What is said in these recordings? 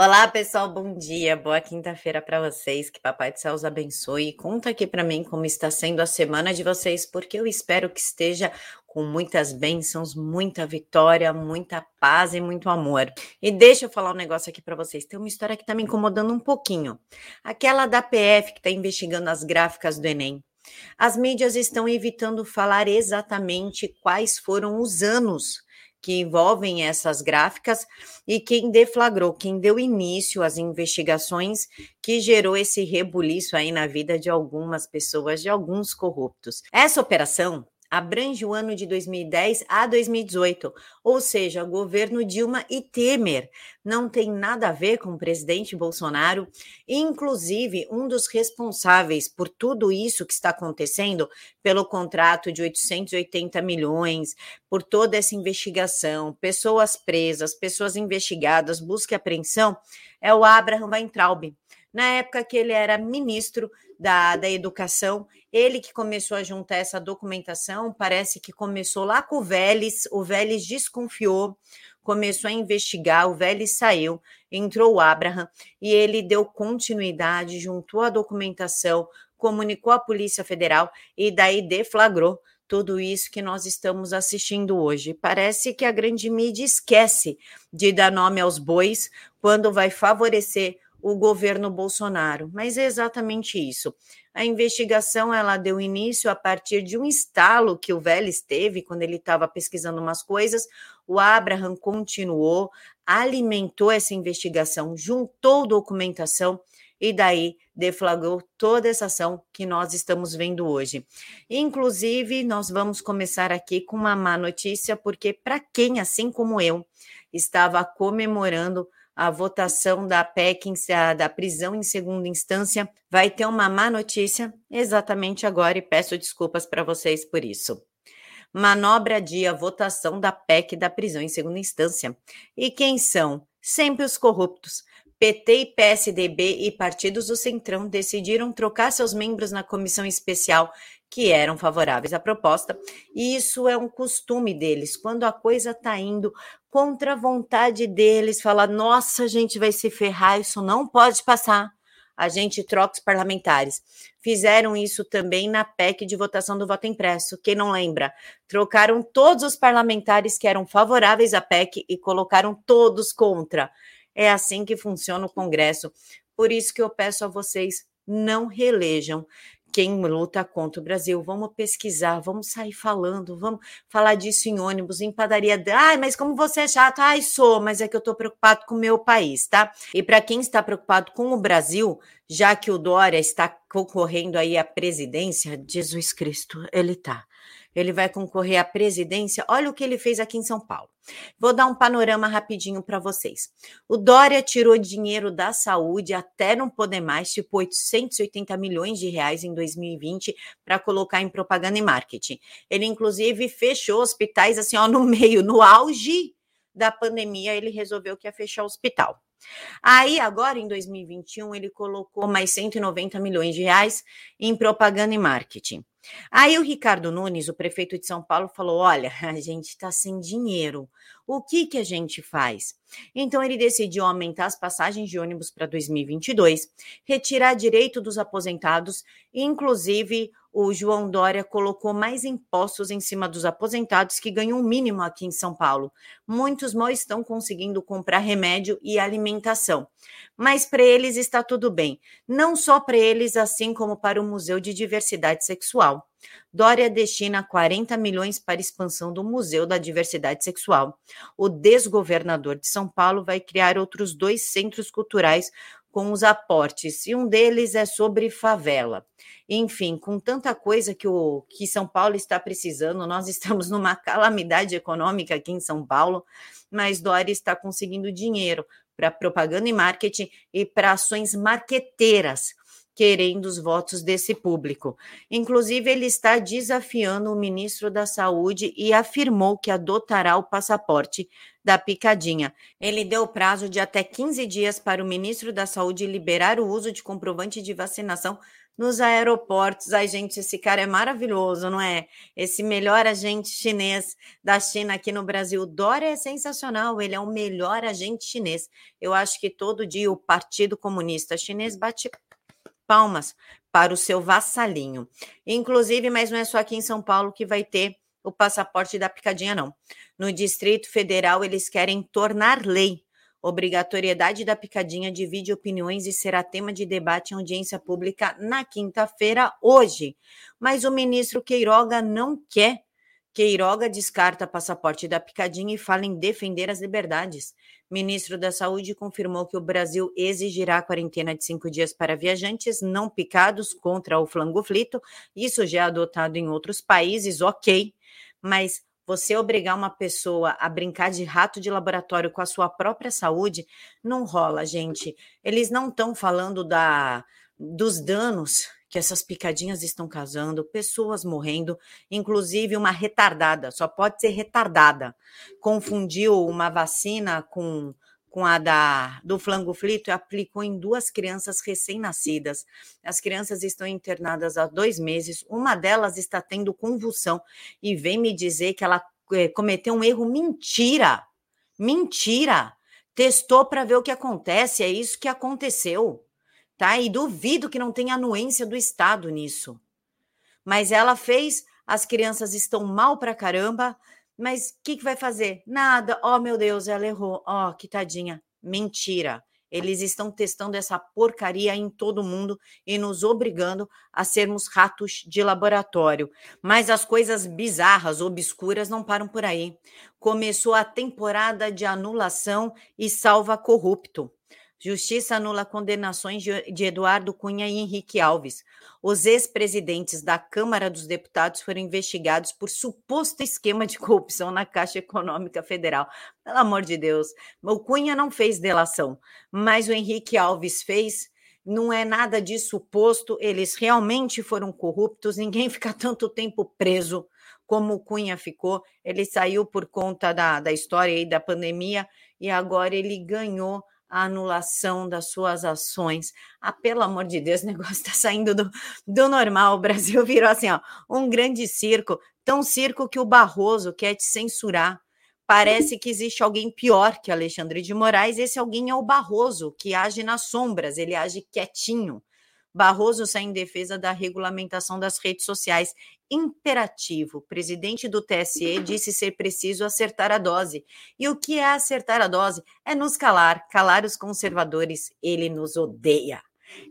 Olá, pessoal, bom dia, boa quinta-feira para vocês. Que Papai do Céu os abençoe. Conta aqui para mim como está sendo a semana de vocês, porque eu espero que esteja com muitas bênçãos, muita vitória, muita paz e muito amor. E deixa eu falar um negócio aqui para vocês. Tem uma história que está me incomodando um pouquinho. Aquela da PF que está investigando as gráficas do Enem. As mídias estão evitando falar exatamente quais foram os anos que envolvem essas gráficas e quem deflagrou, quem deu início às investigações que gerou esse rebuliço aí na vida de algumas pessoas, de alguns corruptos. Essa operação abrange o ano de 2010 a 2018, ou seja, governo Dilma e Temer. Não tem nada a ver com o presidente Bolsonaro. Inclusive, um dos responsáveis por tudo isso que está acontecendo, pelo contrato de 880 milhões, por toda essa investigação, pessoas presas, pessoas investigadas, busca e apreensão, é o Abraham Weintraub. Na época que ele era ministro da, da Educação, ele que começou a juntar essa documentação, parece que começou lá com o Vélez, o Vélez desconfiou, começou a investigar, o Vélez saiu, entrou o Abraham e ele deu continuidade, juntou a documentação, comunicou à Polícia Federal e daí deflagrou tudo isso que nós estamos assistindo hoje. Parece que a grande mídia esquece de dar nome aos bois quando vai favorecer o governo Bolsonaro, mas é exatamente isso. A investigação ela deu início a partir de um estalo que o Vélez teve quando ele estava pesquisando umas coisas. O Abraham continuou, alimentou essa investigação, juntou documentação e daí deflagrou toda essa ação que nós estamos vendo hoje. Inclusive, nós vamos começar aqui com uma má notícia, porque para quem, assim como eu, estava comemorando a votação da PEC da prisão em segunda instância vai ter uma má notícia exatamente agora e peço desculpas para vocês por isso. Manobra dia votação da PEC da prisão em segunda instância. E quem são? Sempre os corruptos. PT e PSDB e partidos do Centrão decidiram trocar seus membros na comissão especial que eram favoráveis à proposta, e isso é um costume deles. Quando a coisa está indo contra a vontade deles, falar: nossa, a gente vai se ferrar, isso não pode passar. A gente troca os parlamentares. Fizeram isso também na PEC de votação do voto impresso. Quem não lembra? Trocaram todos os parlamentares que eram favoráveis à PEC e colocaram todos contra. É assim que funciona o Congresso. Por isso que eu peço a vocês não relejam quem luta contra o Brasil. Vamos pesquisar, vamos sair falando, vamos falar disso em ônibus, em padaria. Ai, mas como você é chato? Ai, sou, mas é que eu estou preocupado com o meu país, tá? E para quem está preocupado com o Brasil, já que o Dória está concorrendo aí à presidência, Jesus Cristo, ele tá ele vai concorrer à presidência. Olha o que ele fez aqui em São Paulo. Vou dar um panorama rapidinho para vocês. O Dória tirou dinheiro da saúde até não poder mais, tipo 880 milhões de reais em 2020 para colocar em propaganda e marketing. Ele inclusive fechou hospitais assim, ó, no meio, no auge da pandemia, ele resolveu que ia fechar o hospital. Aí, agora em 2021, ele colocou mais 190 milhões de reais em propaganda e marketing. Aí o Ricardo Nunes, o prefeito de São Paulo, falou: olha, a gente está sem dinheiro. O que, que a gente faz? Então ele decidiu aumentar as passagens de ônibus para 2022, retirar direito dos aposentados, inclusive o João Dória colocou mais impostos em cima dos aposentados que ganham o mínimo aqui em São Paulo. Muitos mal estão conseguindo comprar remédio e alimentação. Mas para eles está tudo bem. Não só para eles, assim como para o Museu de Diversidade Sexual. Dória destina 40 milhões para expansão do Museu da Diversidade Sexual. O desgovernador de São Paulo vai criar outros dois centros culturais com os aportes, e um deles é sobre favela. Enfim, com tanta coisa que o que São Paulo está precisando, nós estamos numa calamidade econômica aqui em São Paulo, mas Dória está conseguindo dinheiro para propaganda e marketing e para ações marqueteiras querendo os votos desse público. Inclusive, ele está desafiando o ministro da Saúde e afirmou que adotará o passaporte da picadinha. Ele deu prazo de até 15 dias para o ministro da Saúde liberar o uso de comprovante de vacinação nos aeroportos. Ai, gente, esse cara é maravilhoso, não é? Esse melhor agente chinês da China aqui no Brasil. Dória é sensacional, ele é o melhor agente chinês. Eu acho que todo dia o Partido Comunista Chinês bate palmas para o seu vassalinho. Inclusive, mas não é só aqui em São Paulo que vai ter o passaporte da picadinha, não. No Distrito Federal, eles querem tornar lei Obrigatoriedade da picadinha divide opiniões e será tema de debate em audiência pública na quinta-feira, hoje. Mas o ministro Queiroga não quer. Queiroga descarta passaporte da picadinha e fala em defender as liberdades. Ministro da Saúde confirmou que o Brasil exigirá quarentena de cinco dias para viajantes não picados contra o flangoflito. Isso já é adotado em outros países, ok. Mas você obrigar uma pessoa a brincar de rato de laboratório com a sua própria saúde, não rola, gente. Eles não estão falando da, dos danos que essas picadinhas estão causando, pessoas morrendo, inclusive uma retardada, só pode ser retardada. Confundiu uma vacina com com a da, do flango e aplicou em duas crianças recém-nascidas. As crianças estão internadas há dois meses, uma delas está tendo convulsão e vem me dizer que ela é, cometeu um erro. Mentira! Mentira! Testou para ver o que acontece, é isso que aconteceu. Tá? E duvido que não tenha anuência do Estado nisso. Mas ela fez, as crianças estão mal para caramba, mas o que, que vai fazer? Nada. Oh, meu Deus, ela errou. Oh, que tadinha. Mentira. Eles estão testando essa porcaria em todo mundo e nos obrigando a sermos ratos de laboratório. Mas as coisas bizarras, obscuras, não param por aí. Começou a temporada de anulação e salva corrupto. Justiça anula condenações de Eduardo Cunha e Henrique Alves. Os ex-presidentes da Câmara dos Deputados foram investigados por suposto esquema de corrupção na Caixa Econômica Federal. Pelo amor de Deus, o Cunha não fez delação, mas o Henrique Alves fez. Não é nada de suposto, eles realmente foram corruptos, ninguém fica tanto tempo preso como o Cunha ficou. Ele saiu por conta da, da história aí da pandemia e agora ele ganhou a anulação das suas ações. Ah, pelo amor de Deus, o negócio está saindo do, do normal. O Brasil virou assim, ó, um grande circo, tão circo que o Barroso quer te censurar. Parece que existe alguém pior que Alexandre de Moraes. Esse alguém é o Barroso, que age nas sombras, ele age quietinho. Barroso sai em defesa da regulamentação das redes sociais imperativo. O presidente do TSE disse ser preciso acertar a dose. E o que é acertar a dose? É nos calar, calar os conservadores. Ele nos odeia.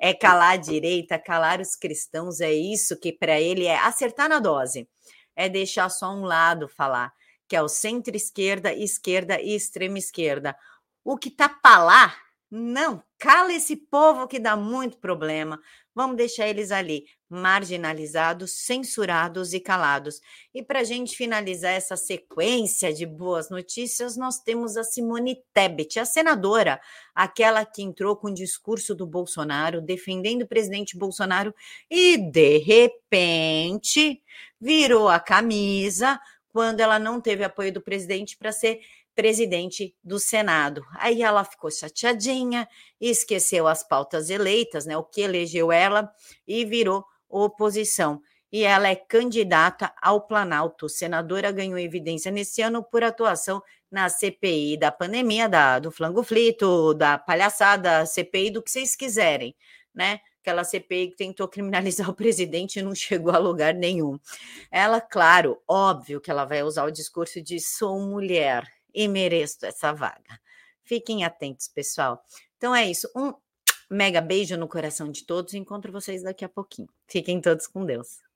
É calar a direita, calar os cristãos. É isso que para ele é acertar na dose. É deixar só um lado falar, que é o centro-esquerda, esquerda e extrema esquerda. O que tá para lá não, cala esse povo que dá muito problema. Vamos deixar eles ali, marginalizados, censurados e calados. E para a gente finalizar essa sequência de boas notícias, nós temos a Simone Tebet, a senadora, aquela que entrou com o discurso do Bolsonaro, defendendo o presidente Bolsonaro, e de repente virou a camisa quando ela não teve apoio do presidente para ser presidente do Senado. Aí ela ficou chateadinha, esqueceu as pautas eleitas, né, o que elegeu ela e virou oposição. E ela é candidata ao Planalto. Senadora ganhou evidência nesse ano por atuação na CPI da pandemia, da, do flango flito, da palhaçada, CPI do que vocês quiserem, né? Aquela CPI que tentou criminalizar o presidente e não chegou a lugar nenhum. Ela, claro, óbvio que ela vai usar o discurso de sou mulher, e mereço essa vaga. Fiquem atentos, pessoal. Então é isso. Um mega beijo no coração de todos. Encontro vocês daqui a pouquinho. Fiquem todos com Deus.